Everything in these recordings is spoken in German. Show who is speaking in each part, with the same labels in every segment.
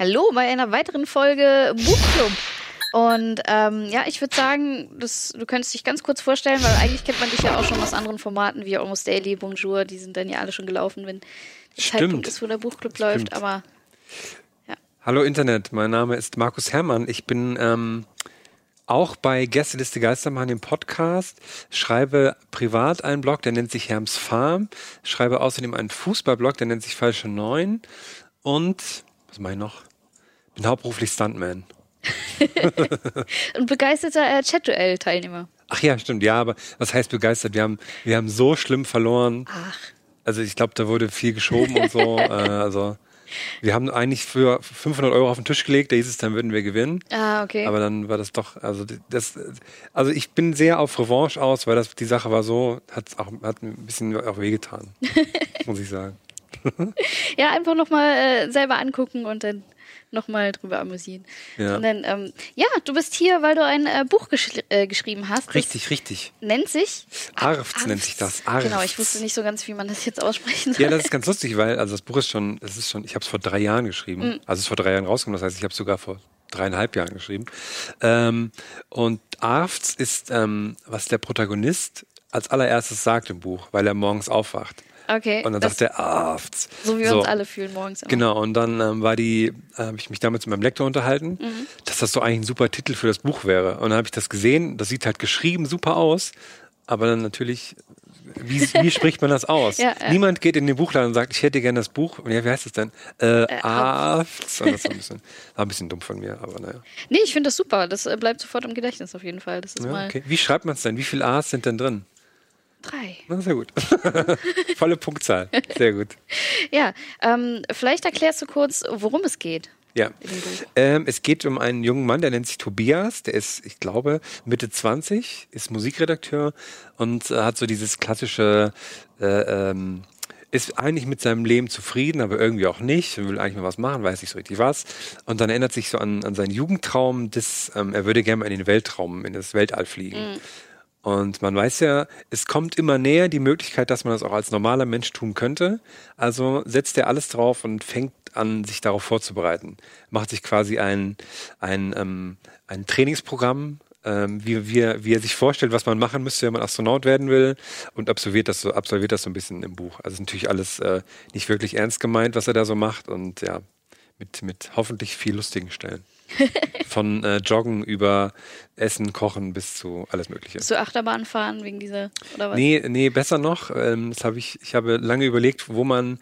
Speaker 1: Hallo bei einer weiteren Folge Buchclub. Und ähm, ja, ich würde sagen, das, du könntest dich ganz kurz vorstellen, weil eigentlich kennt man dich ja auch schon aus anderen Formaten wie Almost Daily, Bonjour, die sind dann ja alle schon gelaufen, wenn der. Zeitpunkt ist, wo der Buchclub
Speaker 2: Stimmt.
Speaker 1: läuft. Aber
Speaker 2: Hallo Internet, mein Name ist Markus Herrmann. Ich bin ähm, auch bei Gästeliste Geistermann im Podcast, schreibe privat einen Blog, der nennt sich Herms Farm, schreibe außerdem einen Fußballblog, der nennt sich Falsche Neun und, was mache ich noch? Bin hauptberuflich Stuntman.
Speaker 1: ein begeisterter äh, Chat-Duell-Teilnehmer.
Speaker 2: Ach ja, stimmt, ja, aber was heißt begeistert? Wir haben, wir haben so schlimm verloren.
Speaker 1: Ach,
Speaker 2: Also ich glaube, da wurde viel geschoben und so. äh, also wir haben eigentlich für 500 Euro auf den Tisch gelegt, da hieß es, dann würden wir gewinnen.
Speaker 1: ah, okay.
Speaker 2: Aber dann war das doch, also das, also ich bin sehr auf Revanche aus, weil das die Sache war so, hat auch hat ein bisschen auch wehgetan, muss ich sagen.
Speaker 1: ja, einfach nochmal äh, selber angucken und dann nochmal drüber amüsieren.
Speaker 2: Ja.
Speaker 1: Dann, ähm, ja, du bist hier, weil du ein äh, Buch geschri äh, geschrieben hast.
Speaker 2: Richtig, richtig.
Speaker 1: Nennt sich
Speaker 2: Arfts nennt sich das. Arfts.
Speaker 1: Genau, ich wusste nicht so ganz, wie man das jetzt aussprechen soll.
Speaker 2: Ja, das ist ganz lustig, weil also das Buch ist schon, das ist schon, ich habe es vor drei Jahren geschrieben.
Speaker 1: Mhm.
Speaker 2: Also es ist vor drei Jahren rausgekommen, das heißt, ich habe es sogar vor dreieinhalb Jahren geschrieben. Ähm, und Arfts ist, ähm, was der Protagonist als allererstes sagt im Buch, weil er morgens aufwacht.
Speaker 1: Okay.
Speaker 2: Und dann sagt er Arfts.
Speaker 1: so wie wir uns alle fühlen morgens. immer.
Speaker 2: Genau, und dann ähm, war die, äh, habe ich mich damals mit meinem Lektor unterhalten,
Speaker 1: Mhm.
Speaker 2: dass das so eigentlich ein super Titel für das Buch wäre. Und dann habe ich das gesehen, das sieht halt geschrieben super aus, aber dann natürlich, wie, wie spricht man das aus?
Speaker 1: Ja, ja.
Speaker 2: Niemand geht in den Buchladen und sagt, ich hätte gerne das Buch. Und ja, wie heißt es denn? Äh,
Speaker 1: Äh,
Speaker 2: Afts. Und das war ein, bisschen, war ein bisschen dumm von mir, aber naja.
Speaker 1: Nee, ich finde das super. Das äh, bleibt sofort im Gedächtnis auf jeden Fall. Das ist
Speaker 2: Ja,
Speaker 1: mal
Speaker 2: okay. Wie schreibt man es denn? Wie viele A's sind denn drin?
Speaker 1: Drei.
Speaker 2: Na, sehr gut. Volle Punktzahl. Sehr gut.
Speaker 1: Ja, ähm, vielleicht erklärst du kurz, worum es geht.
Speaker 2: Ja. Ähm, es geht um einen jungen Mann, der nennt sich Tobias, der ist, ich glaube, Mitte 20, ist Musikredakteur und äh, hat so dieses klassische, äh, ähm, ist eigentlich mit seinem Leben zufrieden, aber irgendwie auch nicht, will eigentlich mal was machen, weiß nicht so richtig was. Und dann erinnert sich so an, an seinen Jugendtraum, des, ähm, er würde gerne mal in den Weltraum, in das Weltall fliegen. Und man weiß ja, es kommt immer näher die Möglichkeit, dass man das auch als normaler Mensch tun könnte. Also setzt er alles drauf und fängt an, sich darauf vorzubereiten. Macht sich quasi ein, ein, ähm, ein Trainingsprogramm, ähm, wie, wie, er, wie er sich vorstellt, was man machen müsste, wenn man Astronaut werden will und absolviert das so, absolviert das so ein bisschen im Buch. Also ist natürlich alles äh, nicht wirklich ernst gemeint, was er da so macht und ja, mit, mit hoffentlich viel lustigen Stellen. Von äh, Joggen über Essen, Kochen bis zu alles Mögliche.
Speaker 1: Musst du Achterbahn fahren wegen dieser oder was?
Speaker 2: Nee, nee, besser noch. Ähm, das habe ich, ich habe lange überlegt, wo man,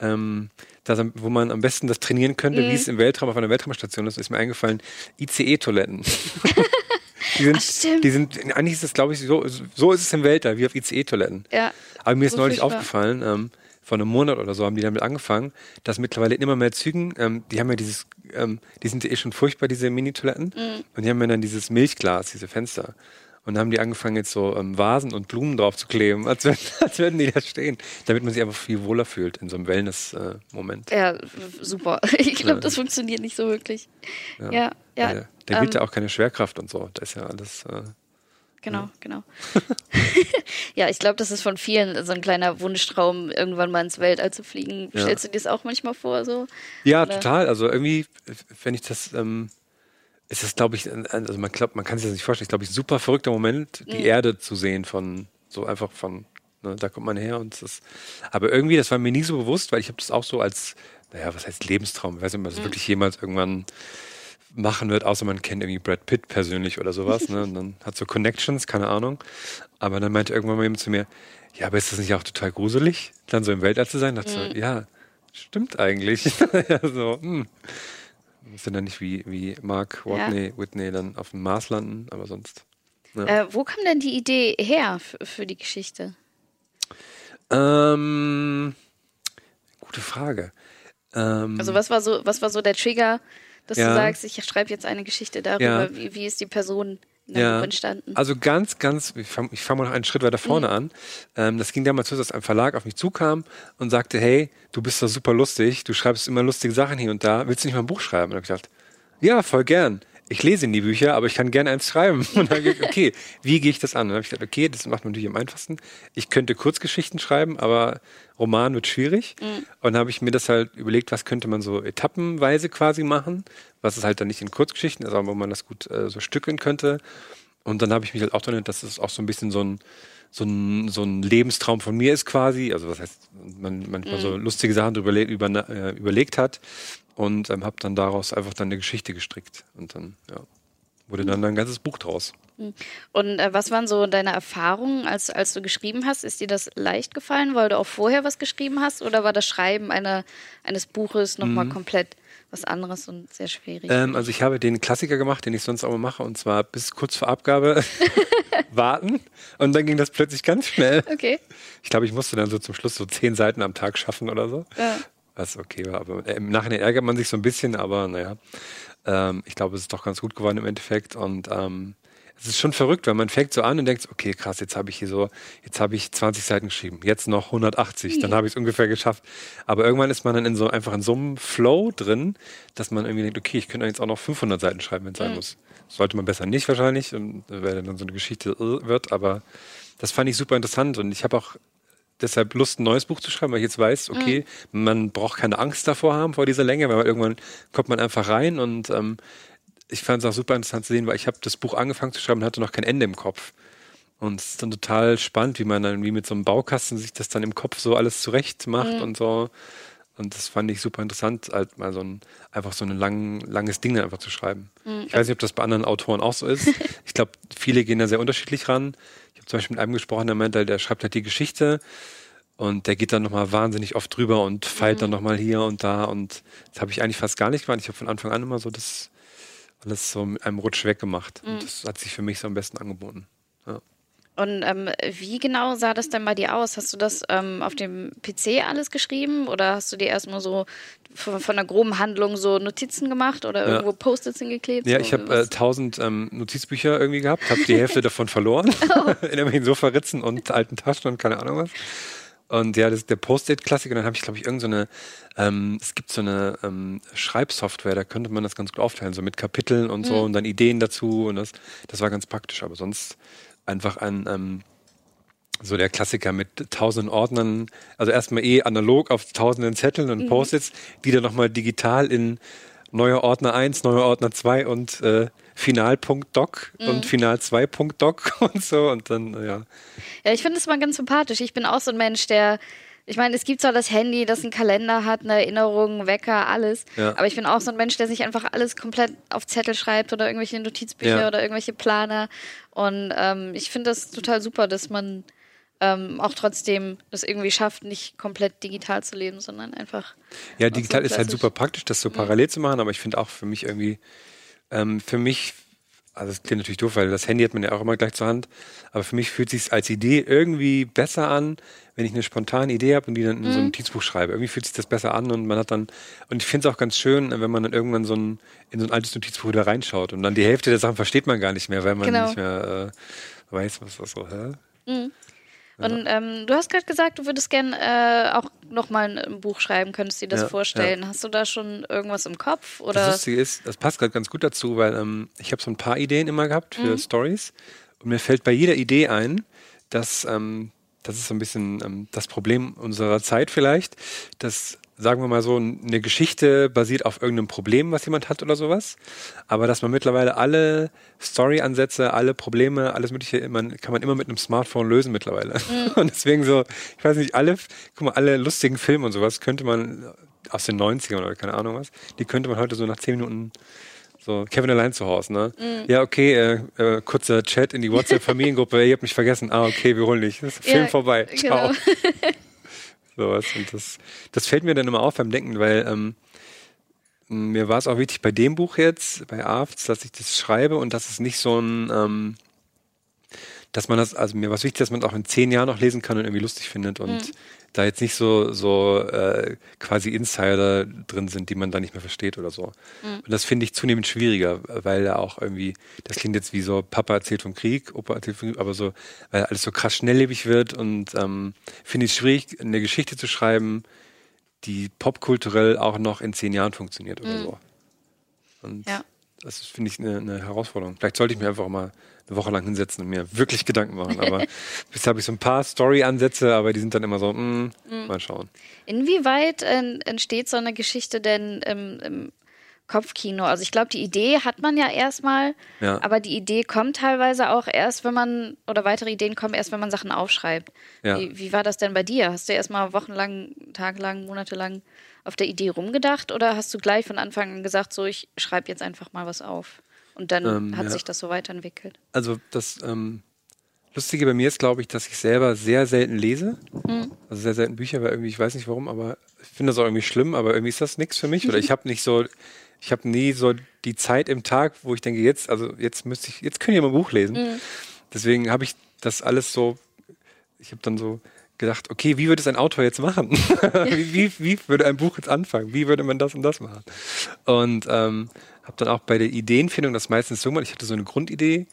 Speaker 2: ähm, das, am- wo man am besten das trainieren könnte,
Speaker 1: Mhm.
Speaker 2: wie es im Weltraum auf einer Weltraumstation ist, ist mir eingefallen, ICE-Toiletten. die sind,
Speaker 1: Ach,
Speaker 2: die sind, eigentlich ist es, glaube ich, so, so ist es im Weltall, wie auf ICE-Toiletten.
Speaker 1: Ja.
Speaker 2: Aber mir ist
Speaker 1: So
Speaker 2: neulich aufgefallen, ähm, vor einem Monat oder so haben die damit angefangen, dass mittlerweile immer mehr Zügen, ähm, die haben ja dieses, ähm, die sind ja eh schon furchtbar, diese Mini-Toiletten,
Speaker 1: Mhm.
Speaker 2: und die haben ja dann dieses Milchglas, diese Fenster. Und dann haben die angefangen, jetzt so ähm, Vasen und Blumen drauf zu kleben, als, würden- als würden die da stehen, damit man sich einfach viel wohler fühlt in so einem Wellness-Moment.
Speaker 1: Ja, w- super. Ich glaube, das funktioniert nicht so wirklich. Ja, ja.
Speaker 2: Weil da
Speaker 1: ähm,
Speaker 2: gilt ja auch keine Schwerkraft und so. Das ist ja alles. Äh,
Speaker 1: Genau, genau. ja, ich glaube, das ist von vielen so ein kleiner Wunschtraum, irgendwann mal ins Weltall zu fliegen.
Speaker 2: Ja.
Speaker 1: Stellst du dir das auch manchmal vor? So?
Speaker 2: Ja,
Speaker 1: Oder?
Speaker 2: total. Also irgendwie, wenn ich das, ähm, ist das, glaube ich, also man glaubt, man kann sich das nicht vorstellen. Ich glaube, ich ein super verrückter Moment, die
Speaker 1: Mhm.
Speaker 2: Erde zu sehen von so einfach von, ne, da kommt man her und das. Aber irgendwie, das war mir nie so bewusst, weil ich habe das auch so als, naja, was heißt Lebenstraum? Ich weiß nicht, ob man das
Speaker 1: Mhm.
Speaker 2: wirklich jemals irgendwann machen wird, außer man kennt irgendwie Brad Pitt persönlich oder sowas, ne? Und dann hat so Connections, keine Ahnung. Aber dann meinte irgendwann mal jemand zu mir, ja, aber ist das nicht auch total gruselig, dann so im Weltall zu sein? Da dachte ich so, ja, stimmt eigentlich. ja, so, hm. Muss dann nicht wie, wie Mark Whitney, Whitney dann auf dem Mars landen, aber sonst. Ja.
Speaker 1: Äh, wo kam denn die Idee her für die Geschichte?
Speaker 2: Ähm, gute Frage. Ähm,
Speaker 1: Also was war so, was war so der Trigger, dass
Speaker 2: Ja.
Speaker 1: du sagst, ich schreibe jetzt eine Geschichte darüber,
Speaker 2: Ja.
Speaker 1: wie, wie ist die Person Buch entstanden?
Speaker 2: Also ganz, ganz, ich fange fang mal noch einen Schritt weiter vorne
Speaker 1: Mhm.
Speaker 2: an. Ähm, das ging damals so, dass ein Verlag auf mich zukam und sagte, hey, du bist doch super lustig, du schreibst immer lustige Sachen hier und da, willst du nicht mal ein Buch schreiben? Und ich gedacht, ja, voll gern. Ich lese nie Bücher, aber ich kann gerne eins schreiben. Und dann ich, okay, wie gehe ich das an? dann habe ich gedacht, okay, das macht man natürlich am einfachsten. Ich könnte Kurzgeschichten schreiben, aber Roman wird schwierig. Mhm. Und dann habe ich mir das halt überlegt, was könnte man so etappenweise quasi machen, was es halt dann nicht in Kurzgeschichten ist, aber wo man das gut äh, so stückeln könnte. Und dann habe ich mich halt auch dran, dass es auch so ein bisschen so ein so ein, so ein Lebenstraum von mir ist quasi. Also was heißt, man manchmal mhm. so lustige Sachen drüber über, äh, überlegt hat und ähm, habe dann daraus einfach dann eine Geschichte gestrickt. Und dann, ja, wurde dann ein ganzes Buch draus.
Speaker 1: Mhm. Und äh, was waren so deine Erfahrungen, als, als du geschrieben hast? Ist dir das leicht gefallen, weil du auch vorher was geschrieben hast? Oder war das Schreiben einer, eines Buches nochmal mhm. komplett was anderes und sehr schwierig?
Speaker 2: Ähm, also ich habe den Klassiker gemacht, den ich sonst auch mal mache, und zwar bis kurz vor Abgabe warten. Und dann ging das plötzlich ganz schnell.
Speaker 1: Okay.
Speaker 2: Ich glaube, ich musste dann so zum Schluss so zehn Seiten am Tag schaffen oder so. Ja. Was okay war. Aber im Nachhinein ärgert man sich so ein bisschen, aber naja. Ähm, ich glaube, es ist doch ganz gut geworden im Endeffekt. Und ähm, es ist schon verrückt, weil man fängt so an und denkt, okay, krass, jetzt habe ich hier so, jetzt habe ich 20 Seiten geschrieben, jetzt noch 180, dann habe ich es ungefähr geschafft. Aber irgendwann ist man dann in so einfach in so einem Flow drin, dass man irgendwie denkt, okay, ich könnte jetzt auch noch 500 Seiten schreiben, wenn es sein mhm. muss. Sollte man besser nicht wahrscheinlich, und weil dann so eine Geschichte äh, wird, aber das fand ich super interessant und ich habe auch deshalb Lust, ein neues Buch zu schreiben, weil ich jetzt weiß, okay, mhm. man braucht keine Angst davor haben, vor dieser Länge, weil irgendwann kommt man einfach rein und ähm, ich fand es auch super interessant zu sehen, weil ich habe das Buch angefangen zu schreiben und hatte noch kein Ende im Kopf. Und es ist dann total spannend, wie man dann wie mit so einem Baukasten sich das dann im Kopf so alles zurecht macht mhm. und so. Und das fand ich super interessant, halt mal so ein, einfach so ein lang, langes Ding einfach zu schreiben. Mhm. Ich weiß nicht, ob das bei anderen Autoren auch so ist. ich glaube, viele gehen da sehr unterschiedlich ran. Ich habe zum Beispiel mit einem gesprochen, der meinte, der schreibt halt die Geschichte und der geht dann nochmal wahnsinnig oft drüber und feilt mhm. dann nochmal hier und da. Und das habe ich eigentlich fast gar nicht gemacht. Ich habe von Anfang an immer so das alles so mit einem Rutsch weggemacht. Mhm. Und das hat sich für mich so am besten angeboten. Ja.
Speaker 1: Und ähm, wie genau sah das denn bei dir aus? Hast du das ähm, auf dem PC alles geschrieben oder hast du dir erstmal so von, von einer groben Handlung so Notizen gemacht oder ja. irgendwo Post-its hingeklebt?
Speaker 2: Ja, so, ich habe äh, tausend ähm, Notizbücher irgendwie gehabt, habe die Hälfte davon verloren oh. in irgendwelchen Sofaritzen und alten Taschen und keine Ahnung was. Und ja, das ist der Post-it-Klassiker. Dann habe ich, glaube ich, irgendeine, so ähm, es gibt so eine ähm, Schreibsoftware, da könnte man das ganz gut aufteilen, so mit Kapiteln und so mhm. und dann Ideen dazu. Und das, das war ganz praktisch. Aber sonst einfach ein, ähm, so der Klassiker mit tausenden Ordnern, also erstmal eh analog auf tausenden Zetteln und mhm. Post-its, die dann nochmal digital in neuer Ordner 1, neuer Ordner 2 und äh, Final.doc mhm. und Final 2.doc und so und dann, ja.
Speaker 1: Ja, ich finde es mal ganz sympathisch. Ich bin auch so ein Mensch, der ich meine, es gibt zwar das Handy, das einen Kalender hat, eine Erinnerung, Wecker, alles. Ja. Aber ich bin auch so ein Mensch, der sich einfach alles komplett auf Zettel schreibt oder irgendwelche Notizbücher ja. oder irgendwelche Planer. Und ähm, ich finde das total super, dass man ähm, auch trotzdem das irgendwie schafft, nicht komplett digital zu leben, sondern einfach.
Speaker 2: Ja, digital so ist halt super praktisch, das so mhm. parallel zu machen, aber ich finde auch für mich irgendwie, ähm, für mich, also es klingt natürlich doof, weil das Handy hat man ja auch immer gleich zur Hand, aber für mich fühlt es sich als Idee irgendwie besser an, wenn ich eine spontane Idee habe und die dann in mhm. so ein mhm. Notizbuch schreibe. Irgendwie fühlt sich das besser an und man hat dann, und ich finde es auch ganz schön, wenn man dann irgendwann so ein, in so ein altes Notizbuch wieder reinschaut und dann die Hälfte der Sachen versteht man gar nicht mehr, weil man genau. nicht mehr äh, weiß, was das so, hä? Mhm.
Speaker 1: Und ähm, du hast gerade gesagt, du würdest gern äh, auch nochmal ein Buch schreiben, könntest du dir das ja, vorstellen. Ja. Hast du da schon irgendwas im Kopf? Oder?
Speaker 2: Das Lustige ist, das passt gerade ganz gut dazu, weil ähm, ich habe so ein paar Ideen immer gehabt für mhm. Stories und mir fällt bei jeder Idee ein, dass ähm, das ist so ein bisschen ähm, das Problem unserer Zeit vielleicht, dass sagen wir mal so, eine Geschichte basiert auf irgendeinem Problem, was jemand hat oder sowas. Aber dass man mittlerweile alle Story-Ansätze, alle Probleme, alles Mögliche, man, kann man immer mit einem Smartphone lösen mittlerweile. Mhm. Und deswegen so, ich weiß nicht, alle, guck mal, alle lustigen Filme und sowas könnte man aus den 90ern oder keine Ahnung was, die könnte man heute so nach 10 Minuten so, Kevin allein zu Hause, ne? Mhm. Ja, okay, äh, äh, kurzer Chat in die WhatsApp-Familiengruppe, ihr habt mich vergessen. Ah, okay, wir holen dich. Das ist Film ja, vorbei. Ciao. Genau. Sowas. Und das, das fällt mir dann immer auf beim Denken, weil ähm, mir war es auch wichtig bei dem Buch jetzt, bei Afts, dass ich das schreibe und dass es nicht so ein, ähm, dass man das, also mir war es wichtig, dass man es auch in zehn Jahren noch lesen kann und irgendwie lustig findet und mhm da jetzt nicht so, so äh, quasi Insider drin sind, die man da nicht mehr versteht oder so. Mhm. Und das finde ich zunehmend schwieriger, weil da auch irgendwie, das klingt jetzt wie so, Papa erzählt vom Krieg, Opa erzählt vom Krieg, aber so, weil alles so krass schnelllebig wird und ähm, finde ich es schwierig, eine Geschichte zu schreiben, die popkulturell auch noch in zehn Jahren funktioniert oder mhm. so. Und ja. das finde ich eine, eine Herausforderung. Vielleicht sollte ich mir einfach mal eine Woche lang hinsetzen und mir wirklich Gedanken machen. Aber bis habe ich so ein paar Story-Ansätze, aber die sind dann immer so, mh, mm. mal schauen.
Speaker 1: Inwieweit äh, entsteht so eine Geschichte denn im, im Kopfkino? Also ich glaube, die Idee hat man ja erstmal, ja. aber die Idee kommt teilweise auch erst, wenn man, oder weitere Ideen kommen erst, wenn man Sachen aufschreibt. Ja. Wie, wie war das denn bei dir? Hast du erstmal wochenlang, tagelang, monatelang auf der Idee rumgedacht oder hast du gleich von Anfang an gesagt, so ich schreibe jetzt einfach mal was auf? Und dann ähm, hat ja. sich das so weiterentwickelt.
Speaker 2: Also das ähm, Lustige bei mir ist, glaube ich, dass ich selber sehr selten lese. Mhm. Also sehr selten Bücher, weil irgendwie, ich weiß nicht warum, aber ich finde das auch irgendwie schlimm, aber irgendwie ist das nichts für mich. Oder ich habe nicht so, ich habe nie so die Zeit im Tag, wo ich denke, jetzt, also jetzt müsste ich, jetzt können ich mal ein Buch lesen. Mhm. Deswegen habe ich das alles so, ich habe dann so gedacht, okay, wie würde es ein Autor jetzt machen? wie, wie, wie, würde ein Buch jetzt anfangen? Wie würde man das und das machen? Und ähm, habe dann auch bei der Ideenfindung das meistens so gemacht, ich hatte so eine Grundidee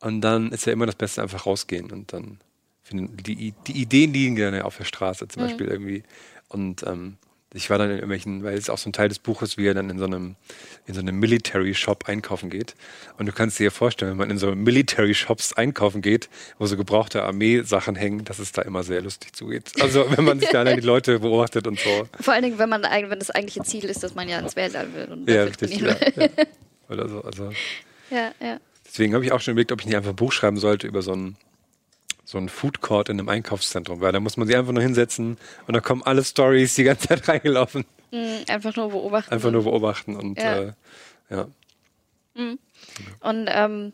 Speaker 2: und dann ist ja immer das Beste einfach rausgehen und dann finden die, die Ideen liegen gerne auf der Straße zum mhm. Beispiel irgendwie und ähm, ich war dann in irgendwelchen, weil es auch so ein Teil des Buches, wie er dann in so einem, in so einem Military Shop einkaufen geht. Und du kannst dir ja vorstellen, wenn man in so Military Shops einkaufen geht, wo so gebrauchte Armeesachen hängen, dass es da immer sehr lustig zugeht. Also wenn man sich da allein die Leute beobachtet und so.
Speaker 1: Vor allen Dingen, wenn man wenn das eigentliche Ziel ist, dass man ja ins Weltall will und
Speaker 2: ja, richtig, ja, ja. Oder so. Also.
Speaker 1: Ja, ja.
Speaker 2: Deswegen habe ich auch schon überlegt, ob ich nicht einfach ein Buch schreiben sollte über so ein so ein Food Court in einem Einkaufszentrum, weil da muss man sich einfach nur hinsetzen und da kommen alle Stories die ganze Zeit reingelaufen.
Speaker 1: Mhm, einfach nur beobachten.
Speaker 2: Einfach nur beobachten und ja. Äh, ja.
Speaker 1: Mhm. Und ähm,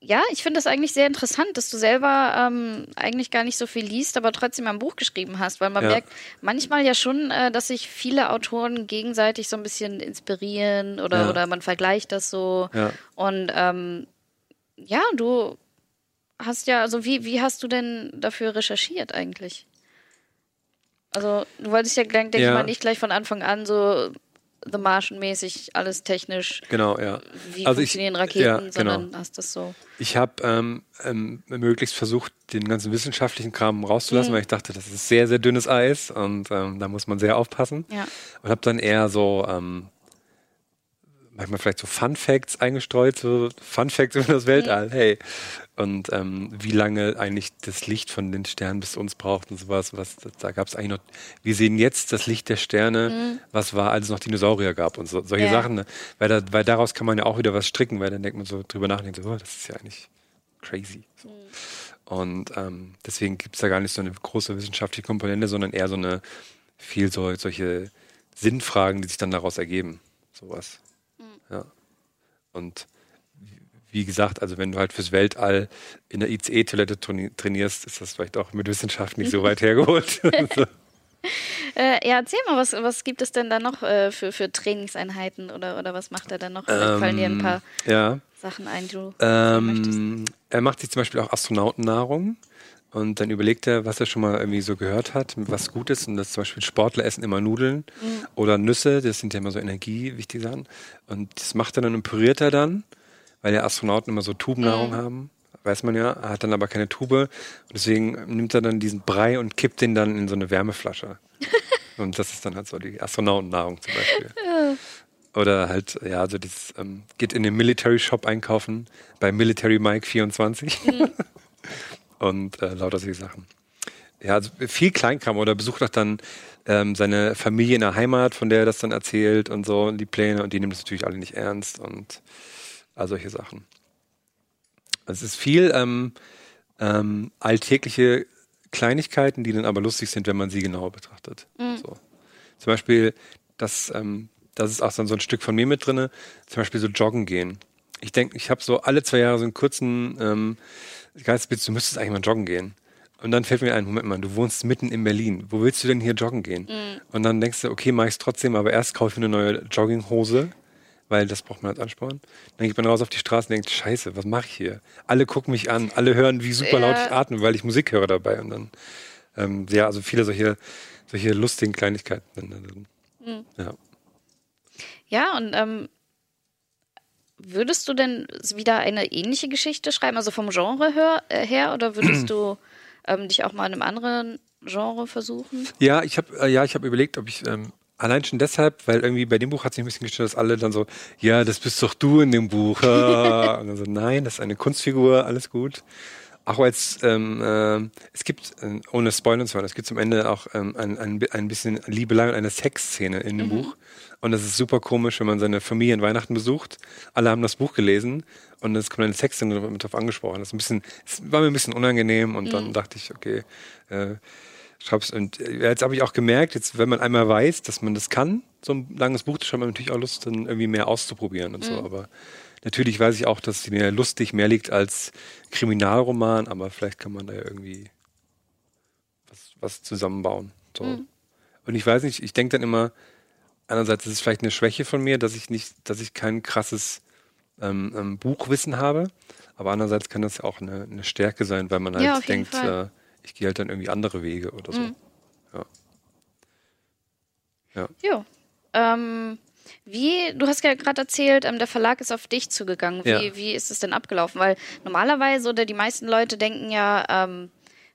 Speaker 1: ja, ich finde das eigentlich sehr interessant, dass du selber ähm, eigentlich gar nicht so viel liest, aber trotzdem ein Buch geschrieben hast, weil man ja. merkt manchmal ja schon, äh, dass sich viele Autoren gegenseitig so ein bisschen inspirieren oder, ja. oder man vergleicht das so. Ja. Und ähm, ja, du hast ja, also wie, wie hast du denn dafür recherchiert eigentlich? Also, du wolltest ja, denke ja. ich mal, nicht gleich von Anfang an so The Martian-mäßig alles technisch.
Speaker 2: Genau, ja.
Speaker 1: Wie also funktionieren ich, Raketen, ja, genau. sondern hast das so.
Speaker 2: Ich habe ähm, ähm, möglichst versucht, den ganzen wissenschaftlichen Kram rauszulassen, mhm. weil ich dachte, das ist sehr, sehr dünnes Eis und ähm, da muss man sehr aufpassen.
Speaker 1: Ja.
Speaker 2: Und habe dann eher so ähm, manchmal vielleicht so Fun Facts eingestreut, so Fun Facts über das Weltall, mhm. hey. Und ähm, wie lange eigentlich das Licht von den Sternen bis uns braucht und sowas. Was, da gab es eigentlich noch, wir sehen jetzt das Licht der Sterne, mhm. was war, als es noch Dinosaurier gab und so, solche ja. Sachen. Ne? Weil, da, weil daraus kann man ja auch wieder was stricken, weil dann denkt man so drüber nachdenkt, so, oh, das ist ja eigentlich crazy. So. Mhm. Und ähm, deswegen gibt es da gar nicht so eine große wissenschaftliche Komponente, sondern eher so eine viel so, solche Sinnfragen, die sich dann daraus ergeben. Sowas. Ja. Und wie gesagt, also wenn du halt fürs Weltall in der ICE-Toilette trainierst, ist das vielleicht auch mit Wissenschaft nicht so weit hergeholt.
Speaker 1: Äh, ja, erzähl mal, was, was gibt es denn da noch äh, für, für Trainingseinheiten oder, oder was macht er dann noch? Ähm, fallen dir ein paar
Speaker 2: ja.
Speaker 1: Sachen ein, die du
Speaker 2: ähm, Er macht sich zum Beispiel auch Astronautennahrung. Und dann überlegt er, was er schon mal irgendwie so gehört hat, was gut ist. Und das zum Beispiel Sportler essen immer Nudeln mhm. oder Nüsse, das sind ja immer so energiewichtige Sachen. Und das macht er dann und püriert er dann, weil ja Astronauten immer so Tubennahrung mhm. haben. Weiß man ja, hat dann aber keine Tube. Und deswegen nimmt er dann diesen Brei und kippt den dann in so eine Wärmeflasche. und das ist dann halt so die Astronautennahrung zum Beispiel. Oder halt, ja, also das ähm, geht in den Military Shop einkaufen bei Military Mike 24. Mhm. und äh, lauter solche Sachen. Ja, also viel Kleinkram oder besucht auch dann ähm, seine Familie in der Heimat, von der er das dann erzählt und so, und die Pläne und die nimmt es natürlich alle nicht ernst und all solche Sachen. Also es ist viel ähm, ähm, alltägliche Kleinigkeiten, die dann aber lustig sind, wenn man sie genauer betrachtet. Mhm. So. Zum Beispiel, das, ähm, das ist auch dann so ein Stück von mir mit drinne. Zum Beispiel so joggen gehen. Ich denke, ich habe so alle zwei Jahre so einen kurzen Geistesblitz, du müsstest eigentlich mal joggen gehen. Und dann fällt mir ein, Moment mal, du wohnst mitten in Berlin. Wo willst du denn hier joggen gehen? Mhm. Und dann denkst du, okay, mach ich's trotzdem, aber erst kaufe ich mir eine neue Jogginghose, weil das braucht man als Ansporn. Dann geht man raus auf die Straße und denkt, scheiße, was mache ich hier? Alle gucken mich an, alle hören, wie super laut ich atme, weil ich Musik höre dabei. Und dann, ähm, ja, also viele solche, solche lustigen Kleinigkeiten. Mhm. Ja.
Speaker 1: Ja, und ähm, Würdest du denn wieder eine ähnliche Geschichte schreiben, also vom Genre her, äh, her oder würdest du ähm, dich auch mal in einem anderen Genre versuchen?
Speaker 2: Ja, ich habe äh, ja, ich habe überlegt, ob ich ähm, allein schon deshalb, weil irgendwie bei dem Buch hat sich ein bisschen gestört, dass alle dann so, ja, das bist doch du in dem Buch. Und dann so, nein, das ist eine Kunstfigur, alles gut. Auch als ähm, äh, es gibt, äh, ohne Spoilern zu hören, es gibt zum Ende auch ähm, ein, ein, ein bisschen Liebelei und eine Sexszene in dem mhm. Buch. Und das ist super komisch, wenn man seine Familie in Weihnachten besucht. Alle haben das Buch gelesen und es kommt eine Sexszene mit drauf angesprochen. Das, ist ein bisschen, das war mir ein bisschen unangenehm und mhm. dann dachte ich, okay, äh, schreib's. Und äh, jetzt habe ich auch gemerkt, jetzt, wenn man einmal weiß, dass man das kann, so ein langes Buch zu schreiben, hat man natürlich auch Lust, dann irgendwie mehr auszuprobieren und mhm. so. Aber Natürlich weiß ich auch, dass mir lustig mehr liegt als Kriminalroman, aber vielleicht kann man da ja irgendwie was, was zusammenbauen. So. Mhm. Und ich weiß nicht, ich denke dann immer, einerseits ist es vielleicht eine Schwäche von mir, dass ich nicht, dass ich kein krasses ähm, ähm, Buchwissen habe, aber andererseits kann das ja auch eine, eine Stärke sein, weil man halt ja, denkt, äh, ich gehe halt dann irgendwie andere Wege oder so. Mhm. Ja.
Speaker 1: Ja. Jo. Ähm, wie, du hast ja gerade erzählt, ähm, der Verlag ist auf dich zugegangen. Wie, ja. wie ist es denn abgelaufen? Weil normalerweise oder die meisten Leute denken ja, ähm,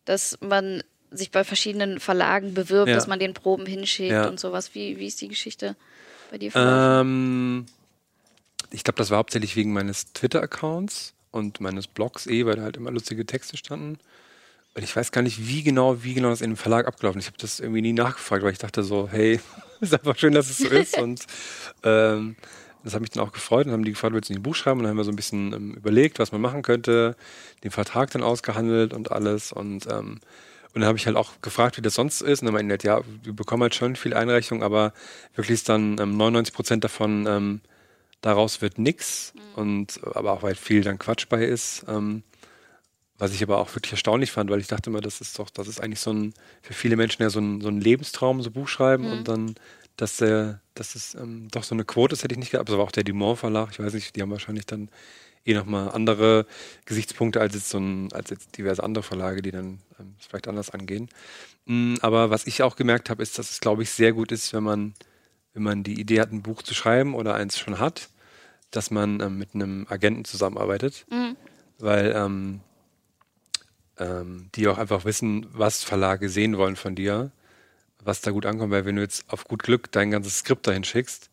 Speaker 1: dass man sich bei verschiedenen Verlagen bewirbt, ja. dass man den Proben hinschickt ja. und sowas. Wie, wie ist die Geschichte bei dir
Speaker 2: ähm, ich glaube, das war hauptsächlich wegen meines Twitter-Accounts und meines Blogs eh, weil da halt immer lustige Texte standen. Und ich weiß gar nicht, wie genau, wie genau das in dem Verlag abgelaufen ist. Ich habe das irgendwie nie nachgefragt, weil ich dachte so, hey, ist einfach schön, dass es so ist. Und ähm, das hat mich dann auch gefreut und haben die gefragt, willst du ein Buch schreiben? Und dann haben wir so ein bisschen ähm, überlegt, was man machen könnte, den Vertrag dann ausgehandelt und alles. Und, ähm, und dann habe ich halt auch gefragt, wie das sonst ist. Und dann meinte ja, wir bekommen halt schon viel Einreichung, aber wirklich ist dann ähm, 99 Prozent davon, ähm, daraus wird nix. Mhm. Und aber auch weil viel dann Quatsch bei ist. Ähm, was ich aber auch wirklich erstaunlich fand, weil ich dachte immer, das ist doch, das ist eigentlich so ein, für viele Menschen ja so ein, so ein Lebenstraum, so Buch schreiben mhm. und dann, dass der, dass es ähm, doch so eine Quote ist, hätte ich nicht gehabt. Aber auch der Dumont Verlag, ich weiß nicht, die haben wahrscheinlich dann eh nochmal andere Gesichtspunkte als jetzt so ein, als jetzt diverse andere Verlage, die dann ähm, vielleicht anders angehen. Mhm, aber was ich auch gemerkt habe, ist, dass es, glaube ich, sehr gut ist, wenn man, wenn man die Idee hat, ein Buch zu schreiben oder eins schon hat, dass man ähm, mit einem Agenten zusammenarbeitet. Mhm. Weil ähm, ähm, die auch einfach wissen, was Verlage sehen wollen von dir, was da gut ankommt, weil wenn du jetzt auf gut Glück dein ganzes Skript dahin schickst,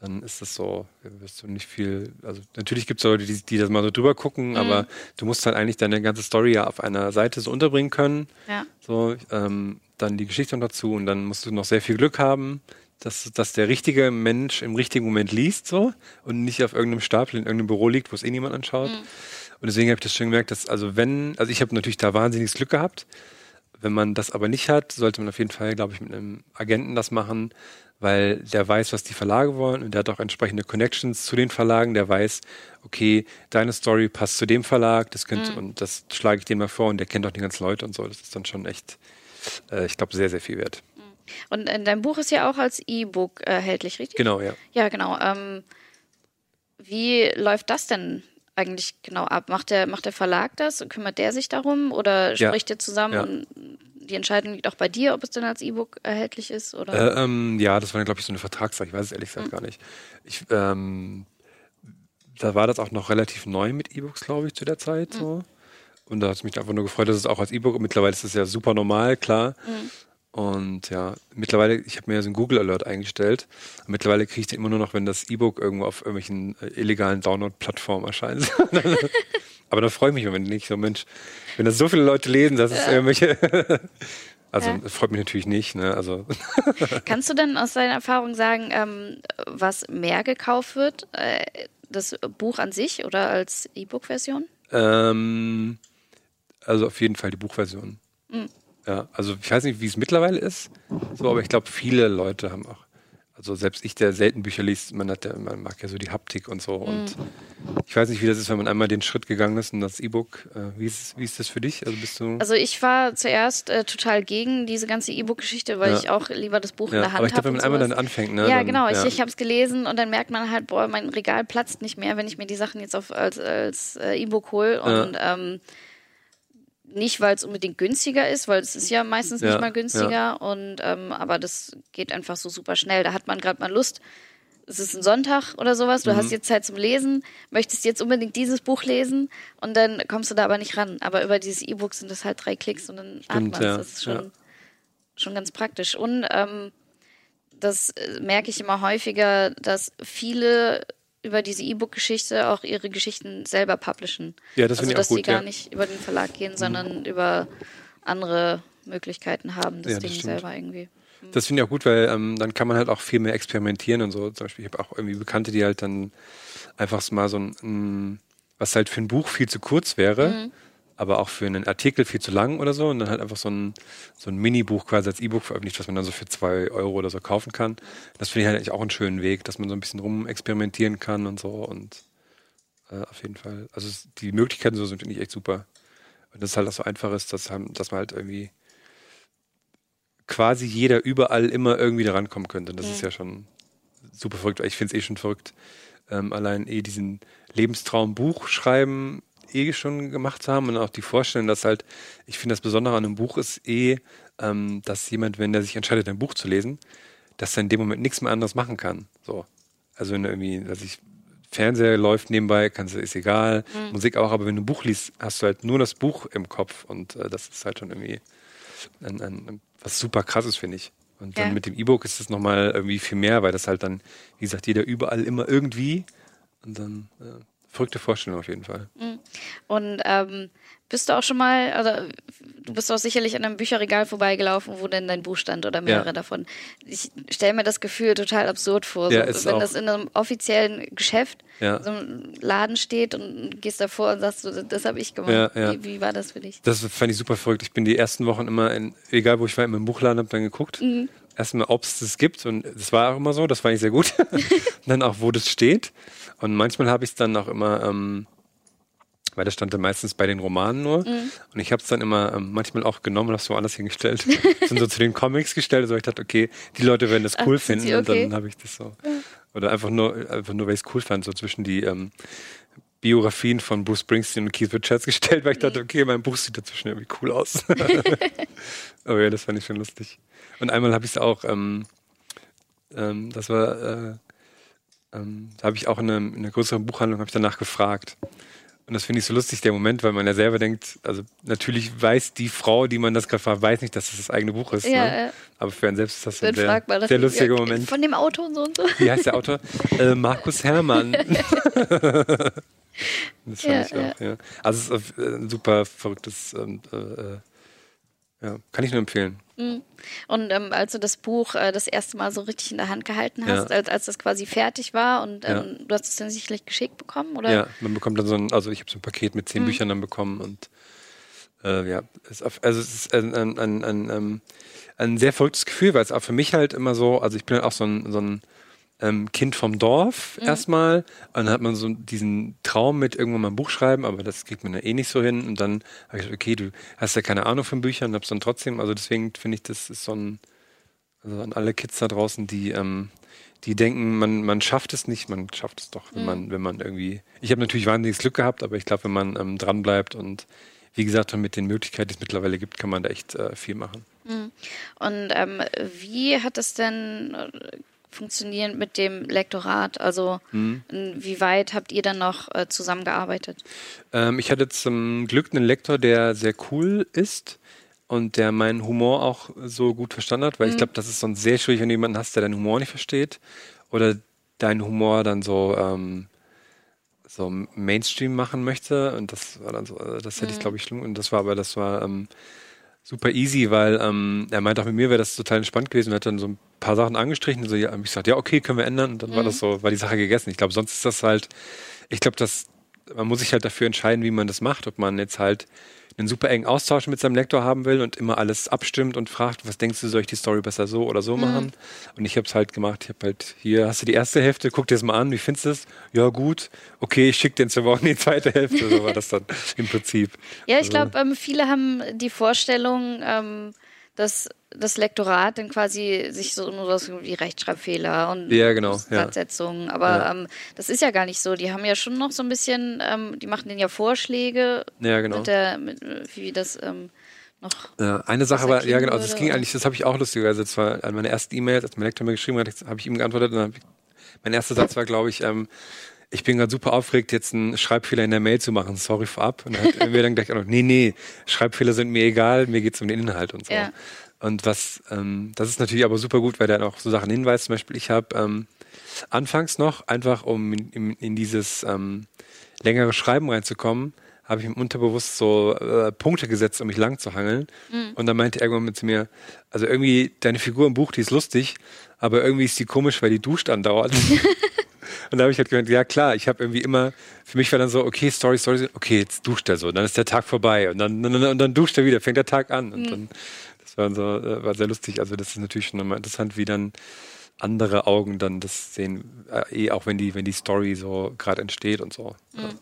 Speaker 2: dann ist das so, wirst du nicht viel, also natürlich gibt es Leute, die, die das mal so drüber gucken, mhm. aber du musst halt eigentlich deine ganze Story ja auf einer Seite so unterbringen können. Ja. So, ähm, dann die Geschichte noch dazu und dann musst du noch sehr viel Glück haben, dass, dass der richtige Mensch im richtigen Moment liest so und nicht auf irgendeinem Stapel in irgendeinem Büro liegt, wo es eh niemand anschaut. Mhm. Und deswegen habe ich das schon gemerkt, dass, also wenn, also ich habe natürlich da wahnsinniges Glück gehabt. Wenn man das aber nicht hat, sollte man auf jeden Fall, glaube ich, mit einem Agenten das machen, weil der weiß, was die Verlage wollen und der hat auch entsprechende Connections zu den Verlagen. Der weiß, okay, deine Story passt zu dem Verlag, das könnte, mhm. und das schlage ich dem mal vor und der kennt auch die ganzen Leute und so. Das ist dann schon echt, äh, ich glaube, sehr, sehr viel wert. Mhm.
Speaker 1: Und in deinem Buch ist ja auch als E-Book erhältlich, richtig?
Speaker 2: Genau, ja.
Speaker 1: Ja, genau. Ähm, wie läuft das denn eigentlich genau ab? Macht der, macht der Verlag das? Kümmert der sich darum oder spricht ja. ihr zusammen ja. und die Entscheidung liegt auch bei dir, ob es denn als E-Book erhältlich ist? Oder?
Speaker 2: Äh, ähm, ja, das war, glaube ich, so eine Vertragssache. Ich weiß es ehrlich gesagt mhm. gar nicht. Ich, ähm, da war das auch noch relativ neu mit E-Books, glaube ich, zu der Zeit. Mhm. So. Und da hat es mich einfach nur gefreut, dass es auch als E-Book, mittlerweile ist es ja super normal, klar. Mhm. Und ja, mittlerweile, ich habe mir so einen Google Alert eingestellt. Mittlerweile kriege ich den immer nur noch, wenn das E-Book irgendwo auf irgendwelchen äh, illegalen Download-Plattformen erscheint. Aber da freue ich mich, wenn nicht so, Mensch, wenn das so viele Leute lesen, dass es irgendwelche. also, ja. das freut mich natürlich nicht. Ne? Also.
Speaker 1: Kannst du denn aus deiner Erfahrung sagen, ähm, was mehr gekauft wird? Äh, das Buch an sich oder als E-Book-Version?
Speaker 2: Ähm, also auf jeden Fall die Buchversion. Mhm. Ja, also ich weiß nicht, wie es mittlerweile ist, so, aber ich glaube, viele Leute haben auch, also selbst ich, der selten Bücher liest, man, hat ja, man mag ja so die Haptik und so. Mhm. Und ich weiß nicht, wie das ist, wenn man einmal den Schritt gegangen ist und das E-Book. Äh, wie, ist, wie ist das für dich?
Speaker 1: Also bist du. Also ich war zuerst äh, total gegen diese ganze E-Book-Geschichte, weil ja. ich auch lieber das Buch ja, in der Hand habe. Aber
Speaker 2: ich glaube, wenn man einmal dann anfängt, ne?
Speaker 1: Ja,
Speaker 2: dann,
Speaker 1: genau. Ich, ich habe es gelesen und dann merkt man halt, boah, mein Regal platzt nicht mehr, wenn ich mir die Sachen jetzt auf, als, als äh, E-Book hole. Und ähm, nicht, weil es unbedingt günstiger ist, weil es ist ja meistens ja, nicht mal günstiger. Ja. Und ähm, aber das geht einfach so super schnell. Da hat man gerade mal Lust. Es ist ein Sonntag oder sowas. Du mhm. hast jetzt Zeit zum Lesen, möchtest jetzt unbedingt dieses Buch lesen und dann kommst du da aber nicht ran. Aber über dieses E-Book sind das halt drei Klicks und dann Stimmt, hat man es. Das ist schon, schon ganz praktisch. Und ähm, das äh, merke ich immer häufiger, dass viele über diese E-Book-Geschichte auch ihre Geschichten selber publishen.
Speaker 2: Ja, das
Speaker 1: also,
Speaker 2: finde ich
Speaker 1: dass
Speaker 2: auch gut.
Speaker 1: die gar
Speaker 2: ja.
Speaker 1: nicht über den Verlag gehen, sondern über andere Möglichkeiten haben, das
Speaker 2: Ja, das
Speaker 1: Ding
Speaker 2: stimmt.
Speaker 1: selber irgendwie.
Speaker 2: Das finde ich auch gut, weil ähm, dann kann man halt auch viel mehr experimentieren und so. Zum Beispiel, ich habe auch irgendwie Bekannte, die halt dann einfach mal so ein, ein was halt für ein Buch viel zu kurz wäre,
Speaker 1: Mhm.
Speaker 2: Aber auch für einen Artikel viel zu lang oder so und dann halt einfach so ein, so ein Mini-Buch quasi als E-Book veröffentlicht, was man dann so für zwei Euro oder so kaufen kann. Das finde ich halt eigentlich auch einen schönen Weg, dass man so ein bisschen rum experimentieren kann und so und äh, auf jeden Fall. Also die Möglichkeiten so sind finde ich echt super. Und das ist halt auch so einfach ist, dass, dass man halt irgendwie quasi jeder überall immer irgendwie da rankommen könnte. Und das ist ja schon super verrückt. Ich finde es eh schon verrückt, ähm, allein eh diesen Lebenstraum Buch schreiben eh schon gemacht haben und auch die Vorstellung, dass halt, ich finde das Besondere an einem Buch ist eh, ähm, dass jemand, wenn der sich entscheidet, ein Buch zu lesen, dass er in dem Moment nichts mehr anderes machen kann. So. Also wenn irgendwie, dass ich Fernseher läuft nebenbei, kannst du, ist egal, Musik auch, aber wenn du ein Buch liest, hast du halt nur das Buch im Kopf und äh, das ist halt schon irgendwie ein, ein, was super krasses, finde ich. Und dann
Speaker 1: Ja.
Speaker 2: mit dem E-Book ist es nochmal irgendwie viel mehr, weil das halt dann, wie gesagt, jeder überall immer irgendwie und dann äh, verrückte Vorstellung auf jeden Fall.
Speaker 1: Und ähm, bist du auch schon mal, also du bist auch sicherlich an einem Bücherregal vorbeigelaufen, wo denn dein Buch stand oder mehrere
Speaker 2: Ja.
Speaker 1: davon. Ich stelle mir das Gefühl total absurd vor,
Speaker 2: Ja,
Speaker 1: so, wenn das in einem offiziellen Geschäft,
Speaker 2: Ja.
Speaker 1: so einem Laden steht und gehst davor und sagst, so, das habe ich gemacht. Wie, wie war das für dich?
Speaker 2: Das fand ich super verrückt. Ich bin die ersten Wochen immer, in, egal wo ich war, immer im Buchladen, habe dann geguckt. Erstmal, ob es das gibt. Und das war auch immer so, das fand ich sehr gut. und dann auch, wo das steht. Und manchmal habe ich es dann auch immer, ähm, weil das stand dann meistens bei den Romanen nur. Und ich habe es dann immer ähm, manchmal auch genommen und habe es woanders hingestellt. sind so zu den Comics gestellt. Also ich dachte, okay, die Leute werden das
Speaker 1: Ach,
Speaker 2: cool
Speaker 1: sind
Speaker 2: finden.
Speaker 1: sie
Speaker 2: Und
Speaker 1: okay?
Speaker 2: dann habe ich das so. Oder einfach nur, einfach nur, weil ich es cool fand, so zwischen die ähm, Biografien von Bruce Springsteen und Keith Richards gestellt, weil ich dachte, okay, mein Buch sieht dazwischen irgendwie cool aus. Aber ja, das fand ich schon lustig. Und einmal habe ich es auch, ähm, ähm, das war, äh, ähm, da habe ich auch in, einem, in einer größeren Buchhandlung habe ich danach gefragt. Und das finde ich so lustig, der Moment, weil man ja selber denkt, also natürlich weiß die Frau, die man das gerade fragt, weiß nicht, dass das das eigene Buch ist.
Speaker 1: Ja,
Speaker 2: ne?
Speaker 1: ja.
Speaker 2: Aber für einen selbst ist das ein sehr,
Speaker 1: das
Speaker 2: sehr lustiger
Speaker 1: Ja,
Speaker 2: Moment.
Speaker 1: Von dem Auto und so und so.
Speaker 2: Wie heißt der Autor? äh, Markus Herrmann. das fand ich auch, ja. Also es ist äh, ein super verrücktes, ähm, äh, äh, ja, kann ich nur empfehlen.
Speaker 1: Und ähm, als du das Buch äh, das erste Mal so richtig in der Hand gehalten hast,
Speaker 2: Ja.
Speaker 1: als, als das quasi fertig war und
Speaker 2: Ja.
Speaker 1: ähm, du hast es dann sicherlich geschickt bekommen, oder?
Speaker 2: Ja, man bekommt dann so ein, also ich habe so ein Paket mit
Speaker 1: Mhm.
Speaker 2: zehn Büchern dann bekommen und äh, ja, es ist auf, also es ist ein, ein, ein, ein, ähm, ein sehr verrücktes Gefühl, weil es auch für mich halt immer so, also ich bin halt auch so ein, so ein ähm, Kind vom Dorf
Speaker 1: Mhm.
Speaker 2: erstmal. Und dann hat man so diesen Traum mit irgendwann mal ein Buch schreiben, aber das kriegt man ja eh nicht so hin. Und dann habe ich gesagt, okay, du hast ja keine Ahnung von Büchern, hab's dann trotzdem, also deswegen finde ich, das ist so ein, also an alle Kids da draußen, die, ähm, die denken, man, man schafft es nicht, man schafft es doch, wenn man, wenn man irgendwie. Ich habe natürlich wahnsinniges Glück gehabt, aber ich glaube, wenn man ähm, dran bleibt und wie gesagt, mit den Möglichkeiten, die es mittlerweile gibt, kann man da echt äh, viel machen.
Speaker 1: Und ähm, wie hat das denn funktioniert mit dem Lektorat? Also
Speaker 2: Mhm.
Speaker 1: wie weit habt ihr dann noch äh, zusammengearbeitet?
Speaker 2: Ähm, ich hatte zum Glück einen Lektor, der sehr cool ist und der meinen Humor auch so gut verstanden hat, weil ich glaube, das ist sonst sehr schwierig, wenn du jemanden hast, der deinen Humor nicht versteht oder deinen Humor dann so, ähm, so Mainstream machen möchte. Und das war dann so, äh, das hätte ich, glaube ich, schlimm. Und das war aber, das war ähm, super easy, weil ähm, er meinte auch mit mir wäre das total entspannt gewesen. Er hat dann so ein paar Sachen angestrichen und so, ja, ich gesagt, ja, okay, können wir ändern. Und dann war das so, war die Sache gegessen. Ich glaube, sonst ist das halt, ich glaube, dass man muss sich halt dafür entscheiden, wie man das macht, ob man jetzt halt einen super engen Austausch mit seinem Lektor haben will und immer alles abstimmt und fragt, was denkst du, soll ich die Story besser so oder so machen? Und ich habe es halt gemacht, ich habe halt, hier hast du die erste Hälfte, guck dir das mal an, wie findest du es? Ja, gut, okay, ich schicke dir in zwei Wochen die zweite Hälfte, so war das dann im Prinzip.
Speaker 1: Ja, ich
Speaker 2: Also-
Speaker 1: glaube, ähm, viele haben die Vorstellung, ähm, dass das Lektorat dann quasi sich so nur das wie Rechtschreibfehler und
Speaker 2: Ja, genau, ja.
Speaker 1: Satzsetzungen, aber
Speaker 2: Ja.
Speaker 1: ähm, das ist ja gar nicht so. Die haben ja schon noch so ein bisschen, ähm, die machen denen ja Vorschläge
Speaker 2: Ja, genau.
Speaker 1: mit der, mit, wie das ähm, noch.
Speaker 2: Ja, eine Sache war, ja genau, also es
Speaker 1: würde,
Speaker 2: ging
Speaker 1: oder?
Speaker 2: eigentlich, das habe ich auch lustigerweise, das war an meiner ersten E-Mail, als mein Lektor mir geschrieben hat, habe ich ihm geantwortet und ich, mein erster Satz war, glaube ich, ähm, ich bin gerade super aufgeregt, jetzt einen Schreibfehler in der Mail zu machen, sorry vorab. Und dann hat er mir dann gleich auch noch, nee, nee, Schreibfehler sind mir egal, mir geht's um den Inhalt und so.
Speaker 1: Ja.
Speaker 2: Und was, ähm, das ist natürlich aber super gut, weil der auch so Sachen hinweist. Zum Beispiel, ich habe ähm, anfangs noch, einfach um in, in, in dieses ähm, längere Schreiben reinzukommen, habe ich im Unterbewusst so äh, Punkte gesetzt, um mich lang zu hangeln. Mhm. Und dann meinte er irgendwann mit zu mir, also irgendwie deine Figur im Buch, die ist lustig, aber irgendwie ist die komisch, weil die duscht andauernd. und da habe ich halt gemeint, ja klar, ich habe irgendwie immer, für mich war dann so, okay, Story, Story, okay, jetzt duscht er so, dann ist der Tag vorbei und dann, und, und dann duscht er wieder, fängt der Tag an. Und mhm. dann, das war so, äh, war sehr lustig. Also das ist natürlich schon immer interessant, wie dann andere Augen dann das sehen, äh, eh auch wenn die, wenn die Story so gerade entsteht und so. Mhm.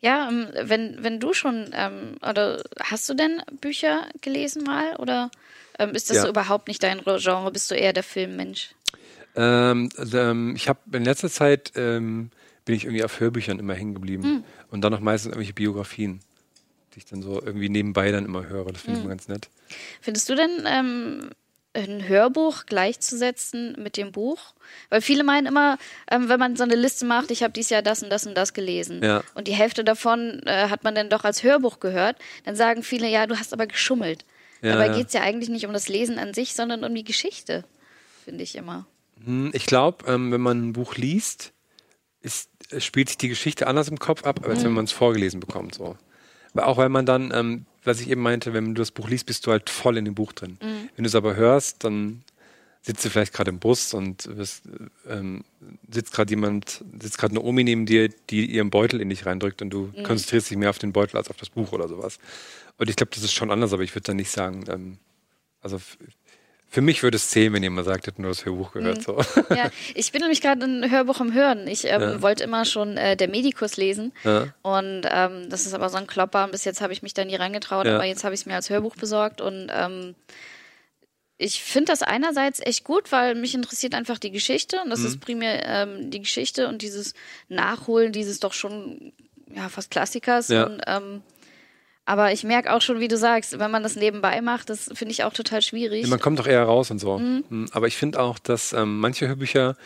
Speaker 1: Ja, ähm, wenn, wenn du schon, ähm, oder hast du denn Bücher gelesen mal? Oder ähm, ist das ja. so überhaupt nicht dein Genre? Bist du eher der Filmmensch?
Speaker 2: Ähm, also, ähm, ich habe in letzter Zeit ähm, bin ich irgendwie auf Hörbüchern immer hängen geblieben. Hm. Und dann noch meistens irgendwelche Biografien, die ich dann so irgendwie nebenbei dann immer höre. Das finde hm. ich immer ganz nett.
Speaker 1: Findest du denn, ein Hörbuch gleichzusetzen mit dem Buch? Weil viele meinen immer, ähm, wenn man so eine Liste macht, ich habe dieses Jahr das und das und das gelesen ja. und die Hälfte davon äh, hat man dann doch als Hörbuch gehört, dann sagen viele, ja, du hast aber geschummelt. Ja, Dabei geht es ja eigentlich nicht um das Lesen an sich, sondern um die Geschichte, finde ich immer.
Speaker 2: Hm, ich glaube, ähm, wenn man ein Buch liest, ist, spielt sich die Geschichte anders im Kopf ab, als mhm. wenn man es vorgelesen bekommt. So. Auch weil man dann ähm, was ich eben meinte, wenn du das Buch liest, bist du halt voll in dem Buch drin. Mhm. Wenn du es aber hörst, dann sitzt du vielleicht gerade im Bus und wirst, ähm, sitzt gerade jemand, sitzt gerade eine Omi neben dir, die ihren Beutel in dich reindrückt und du mhm. konzentrierst dich mehr auf den Beutel als auf das Buch oder sowas. Und ich glaube, das ist schon anders, aber ich würde dann nicht sagen, ähm, also für mich würde es zählen, wenn jemand sagt, hätte nur das Hörbuch gehört. Mhm. So.
Speaker 1: Ja, ich bin nämlich gerade ein Hörbuch am Hören. Ich ähm, ja. wollte immer schon äh, der Medikus lesen. Ja. Und ähm, das ist aber so ein Klopper. Bis jetzt habe ich mich da nie reingetraut, ja. aber jetzt habe ich es mir als Hörbuch besorgt. Und ähm, ich finde das einerseits echt gut, weil mich interessiert einfach die Geschichte. Und das mhm. ist primär ähm, die Geschichte und dieses Nachholen dieses doch schon ja, fast Klassikers. Und ähm, aber ich merke auch schon, wie du sagst, wenn man das nebenbei macht, das finde ich auch total schwierig.
Speaker 2: Man kommt doch eher raus und so. Mhm. mhm. Aber ich finde auch, dass ähm, manche Hörbücher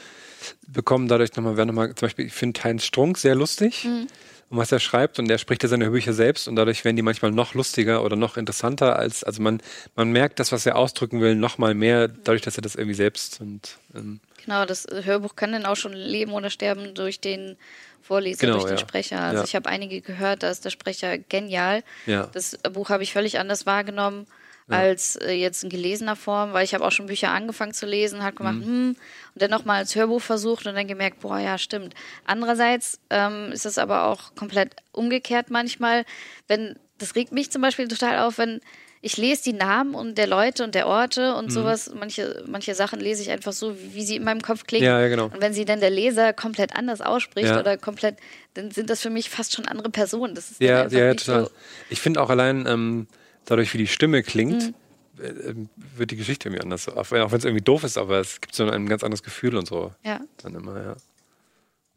Speaker 2: bekommen dadurch nochmal, wer nochmal, zum Beispiel, ich finde Heinz Strunk sehr lustig. Mhm. Und was er schreibt, und er spricht ja seine Hörbücher selbst, und dadurch werden die manchmal noch lustiger oder noch interessanter als, also man, man merkt das, was er ausdrücken will, nochmal mehr, dadurch, dass er das irgendwie selbst und ähm,
Speaker 1: Genau, das Hörbuch kann dann auch schon leben oder sterben durch den Vorleser, genau, durch den ja. Sprecher. Also ja. ich habe einige gehört, da ist der Sprecher genial. Ja. Das Buch habe ich völlig anders wahrgenommen als äh, jetzt in gelesener Form, weil ich habe auch schon Bücher angefangen zu lesen, habe gemacht, mhm. hm, und dann nochmal als Hörbuch versucht und dann gemerkt, boah, ja, stimmt. Andererseits ähm, ist es aber auch komplett umgekehrt manchmal, wenn, das regt mich zum Beispiel total auf, wenn ich lese die Namen und der Leute und der Orte und mhm. sowas. Manche, manche Sachen lese ich einfach so, wie sie in meinem Kopf klingen.
Speaker 2: Ja, ja, genau.
Speaker 1: Und wenn sie dann der Leser komplett anders ausspricht ja. oder komplett, dann sind das für mich fast schon andere Personen. Das ist
Speaker 2: ja, ja, total. So. Ich finde auch allein ähm, dadurch, wie die Stimme klingt, mhm. Äh, wird die Geschichte irgendwie anders. Auch wenn es irgendwie doof ist, aber es gibt so ein ganz anderes Gefühl und so.
Speaker 1: Ja.
Speaker 2: Dann immer, ja.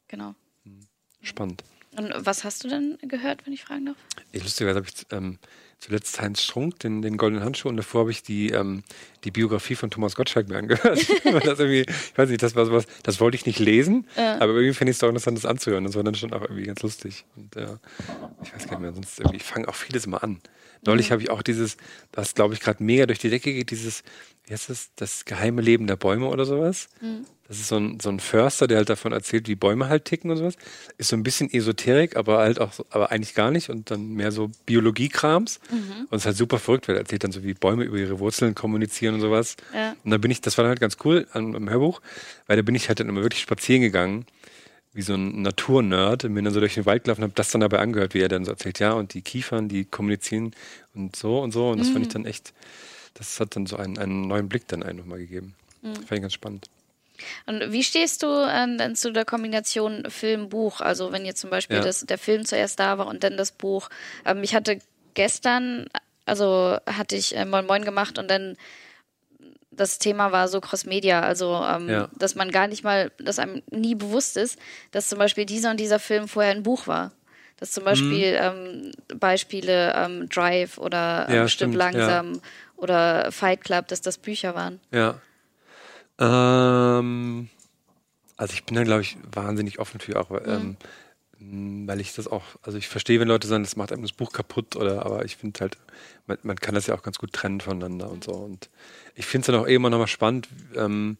Speaker 1: Genau.
Speaker 2: Hm. Spannend.
Speaker 1: Und was hast du denn gehört, wenn ich fragen darf?
Speaker 2: Ich lustigerweise habe ich ähm, zuletzt Heinz Strunk, den, den Goldenen Handschuh, und davor habe ich die, ähm, die Biografie von Thomas Gottschalk mir angehört. das ich weiß nicht, das war sowas, das wollte ich nicht lesen, ja. aber irgendwie fände ich es auch interessant, das anzuhören. Das war dann schon auch irgendwie ganz lustig. Und ja, ich weiß gar nicht mehr, sonst irgendwie, ich fange auch vieles immer an. Neulich mhm. habe ich auch dieses, was glaube ich gerade mega durch die Decke geht, dieses, wie heißt das, das geheime Leben der Bäume oder sowas. Mhm. Das ist so ein, so ein Förster, der halt davon erzählt, wie Bäume halt ticken und sowas. Ist so ein bisschen Esoterik, aber halt auch, aber eigentlich gar nicht und dann mehr so Biologiekrams. Mhm. Und es ist halt super verrückt, weil er erzählt dann so, wie Bäume über ihre Wurzeln kommunizieren und sowas. Ja. Und da bin ich, das war dann halt ganz cool am, am Hörbuch, weil da bin ich halt dann immer wirklich spazieren gegangen wie so ein Naturnerd und bin dann so durch den Wald gelaufen habe das dann dabei angehört, wie er dann so erzählt, ja, und die Kiefern, die kommunizieren und so und so. Und das mhm. fand ich dann echt, das hat dann so einen, einen neuen Blick dann einfach mal gegeben. Mhm. Fand ich ganz spannend.
Speaker 1: Und wie stehst du äh, dann zu der Kombination Film-Buch? Also wenn jetzt zum Beispiel ja. das, der Film zuerst da war und dann das Buch. Ähm, ich hatte gestern, also hatte ich äh, Moin Moin gemacht und dann das Thema war so Cross-Media, also ähm, ja. dass man gar nicht mal, dass einem nie bewusst ist, dass zum Beispiel dieser und dieser Film vorher ein Buch war. Dass zum Beispiel mhm. ähm, Beispiele ähm, Drive oder ähm, ja, Stimmt langsam ja. oder Fight Club, dass das Bücher waren.
Speaker 2: Ja. Ähm, also ich bin da, glaube ich, wahnsinnig offen für auch. Mhm. Mm, Weil ich das auch, also ich verstehe, wenn Leute sagen, das macht einem das Buch kaputt oder, aber ich finde halt, man, man kann das ja auch ganz gut trennen voneinander und so. Und ich finde es dann auch eh immer noch mal spannend, ähm,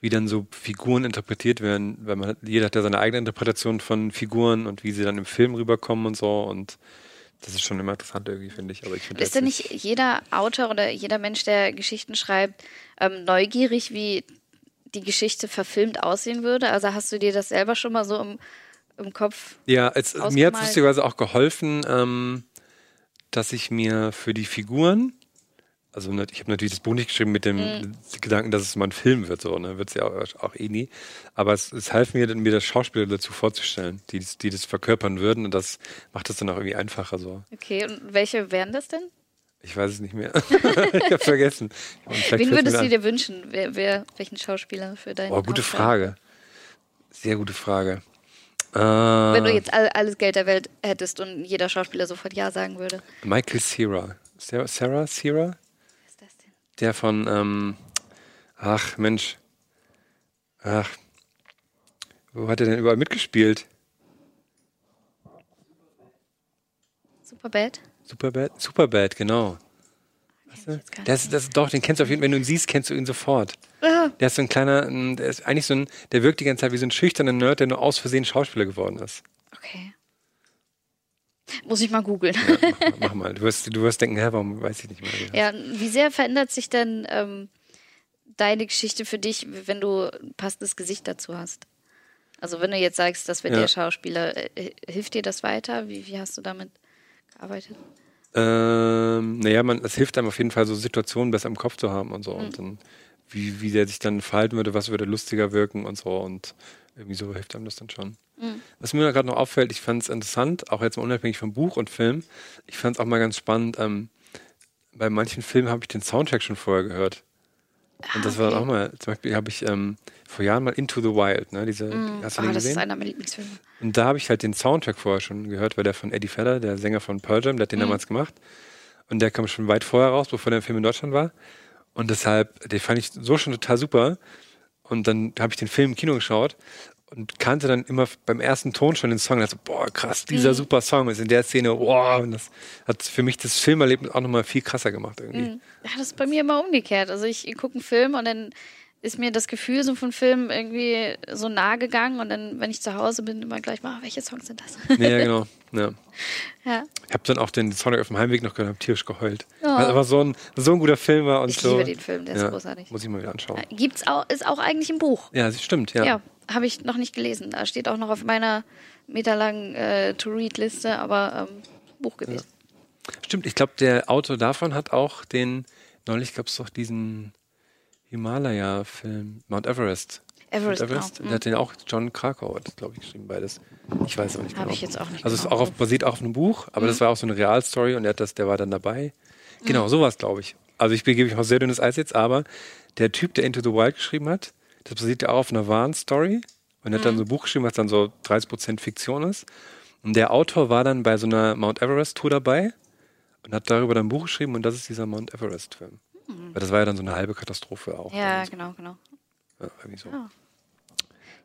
Speaker 2: wie dann so Figuren interpretiert werden, weil man jeder hat ja seine eigene Interpretation von Figuren und wie sie dann im Film rüberkommen und so und das ist schon immer interessant irgendwie, finde ich. Aber ich finde
Speaker 1: Ist denn nicht jeder Autor oder jeder Mensch, der Geschichten schreibt, ähm, neugierig, wie die Geschichte verfilmt aussehen würde? Also hast du dir das selber schon mal so im, im Kopf?
Speaker 2: Ja, es, mir hat es lustigerweise auch geholfen, ähm, dass ich mir für die Figuren, also ich habe natürlich das Buch nicht geschrieben mit dem
Speaker 1: Mhm.
Speaker 2: Gedanken, dass es mal ein Film wird, so, ne? Wird es ja auch, auch eh nie. Aber es, es half mir, dann, mir das Schauspieler dazu vorzustellen, die, das- die das verkörpern würden und das macht es dann auch irgendwie einfacher so.
Speaker 1: Okay, und welche wären das denn?
Speaker 2: Ich weiß es nicht mehr. ich habe vergessen.
Speaker 1: Wen würdest du dir wünschen? Wer, wer, welchen Schauspieler für deinen
Speaker 2: Boah, gute
Speaker 1: Hauptfilm?
Speaker 2: Frage. Sehr gute Frage. Äh,
Speaker 1: Wenn du jetzt all, alles Geld der Welt hättest und jeder Schauspieler sofort Ja sagen würde.
Speaker 2: Michael Cera. Sarah, Sarah Cera?
Speaker 1: Was ist das denn?
Speaker 2: Der von, ähm, ach Mensch, ach, wo hat er denn überall mitgespielt?
Speaker 1: Superbad?
Speaker 2: Superbad? Superbad, genau.
Speaker 1: Kenn ich jetzt gar nicht.
Speaker 2: Das, das, doch, den kennst du auf jeden Fall, wenn du ihn siehst, kennst du ihn sofort.
Speaker 1: Ah,
Speaker 2: Der ist so ein kleiner, ähm, der ist eigentlich so ein, der wirkt die ganze Zeit wie so ein schüchterner Nerd, der nur aus Versehen Schauspieler geworden ist.
Speaker 1: okay. Muss ich mal googeln.
Speaker 2: Ja, mach, mal, mach mal. Du wirst, du wirst denken, hä, warum weiß ich nicht mehr.
Speaker 1: Ja, wie sehr verändert sich denn ähm, deine Geschichte für dich, wenn du ein passendes Gesicht dazu hast? Also wenn du jetzt sagst, das wird
Speaker 2: Ja.
Speaker 1: der Schauspieler, äh, hilft dir das weiter? Wie, wie hast du damit gearbeitet?
Speaker 2: Ähm, naja, man, es hilft einem auf jeden Fall, so Situationen besser im Kopf zu haben und so. Und dann, wie, wie der sich dann verhalten würde, was würde lustiger wirken und so. Und irgendwie so hilft einem das dann schon. Was mir gerade noch auffällt, ich fand es interessant, auch jetzt mal unabhängig vom Buch und Film, ich fand es auch mal ganz spannend, ähm, bei manchen Filmen habe ich den Soundtrack schon vorher gehört. Und das war dann auch mal, zum Beispiel habe ich ähm, vor Jahren mal Into the Wild, ne? Diese, hast du
Speaker 1: Ah,
Speaker 2: den
Speaker 1: das ist
Speaker 2: gesehen?
Speaker 1: einer meiner Lieblingsfilme.
Speaker 2: Und da habe ich halt den Soundtrack vorher schon gehört, weil der von Eddie Vedder, der Sänger von Pearl Jam, der hat den damals gemacht. Und der kam schon weit vorher raus, bevor der Film in Deutschland war. Und deshalb, den fand ich so schon total super. Und dann habe ich den Film im Kino geschaut und kannte dann immer beim ersten Ton schon den Song. Und dachte, so, boah, krass, dieser super Song ist in der Szene, boah. Und das hat für mich das Filmerlebnis auch nochmal viel krasser gemacht irgendwie.
Speaker 1: Ja, das ist bei mir immer umgekehrt. Also ich gucke einen Film und dann ist mir das Gefühl so von Film irgendwie so nah gegangen und dann, wenn ich zu Hause bin, immer gleich mal, ah, welche Songs sind das?
Speaker 2: Ja, genau. Ja.
Speaker 1: ja.
Speaker 2: Ich habe dann auch den Soundtrack auf dem Heimweg noch gehört, habe tierisch geheult.
Speaker 1: Oh.
Speaker 2: Weil aber so ein, so ein guter Film war. Und
Speaker 1: Ich
Speaker 2: so.
Speaker 1: liebe den Film, der ist
Speaker 2: ja,
Speaker 1: großartig.
Speaker 2: Muss ich mal wieder anschauen.
Speaker 1: Gibt's auch, ist auch eigentlich ein Buch.
Speaker 2: Ja, das stimmt, ja.
Speaker 1: Ja, habe ich noch nicht gelesen. Da steht auch noch auf meiner meterlangen äh, To-Read-Liste, aber ähm, Buch gewesen.
Speaker 2: Stimmt, ich glaube, der Autor davon hat auch den, neulich gab es doch diesen Himalaya-Film, Mount Everest.
Speaker 1: Everest,
Speaker 2: Mount Everest.
Speaker 1: genau.
Speaker 2: Der hat den auch, John Krakauer das, glaube ich, geschrieben, beides. Ich weiß auch nicht
Speaker 1: Habe
Speaker 2: genau.
Speaker 1: ich jetzt auch nicht
Speaker 2: Also es ist
Speaker 1: genau
Speaker 2: auch auf, basiert auch auf einem Buch, aber
Speaker 1: Mhm.
Speaker 2: das war auch so eine Realstory und er hat das, der war dann dabei.
Speaker 1: Mhm.
Speaker 2: Genau, sowas glaube ich. Also ich begebe mich auf sehr dünnes Eis jetzt, aber der Typ, der Into the Wild geschrieben hat, das basiert ja auch auf einer wahren Story und er hat
Speaker 1: Mhm.
Speaker 2: dann so ein Buch geschrieben, was dann so 30% Fiktion ist. Und der Autor war dann bei so einer Mount Everest Tour dabei und hat darüber dann ein Buch geschrieben und das ist dieser Mount Everest Film. Weil das war ja dann so eine halbe Katastrophe auch.
Speaker 1: Ja, genau, genau.
Speaker 2: ja, irgendwie so.
Speaker 1: Ja.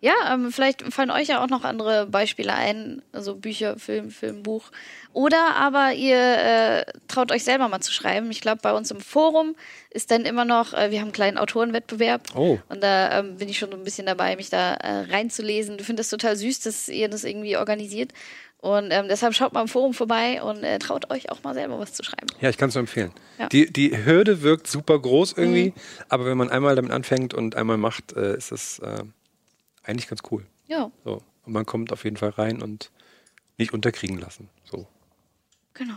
Speaker 1: Ja, ähm, vielleicht fallen euch ja auch noch andere Beispiele ein, also Bücher, Film, Film, Buch. Oder aber ihr äh, traut euch selber mal zu schreiben. Ich glaube, bei uns im Forum ist dann immer noch, äh, wir haben einen kleinen Autorenwettbewerb.
Speaker 2: Oh.
Speaker 1: Und da ähm, bin ich schon so ein bisschen dabei, mich da äh, reinzulesen. Du findest das total süß, dass ihr das irgendwie organisiert. Und ähm, deshalb schaut mal im Forum vorbei und äh, traut euch auch mal selber was zu schreiben.
Speaker 2: Ja, ich kann es nur empfehlen.
Speaker 1: Ja. Mhm.
Speaker 2: Die, die Hürde wirkt super groß irgendwie, aber wenn man einmal damit anfängt und einmal macht, äh, ist es äh, eigentlich ganz cool.
Speaker 1: Ja,
Speaker 2: So. Und man kommt auf jeden Fall rein und nicht unterkriegen lassen. So.
Speaker 1: genau.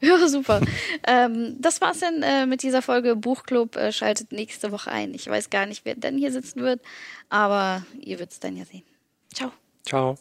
Speaker 1: Ja, super. ähm, das war's dann äh, mit dieser Folge Buchclub. Äh, schaltet nächste Woche ein. Ich weiß gar nicht, wer denn hier sitzen wird, aber ihr wird's dann ja sehen. Ciao.
Speaker 2: Ciao.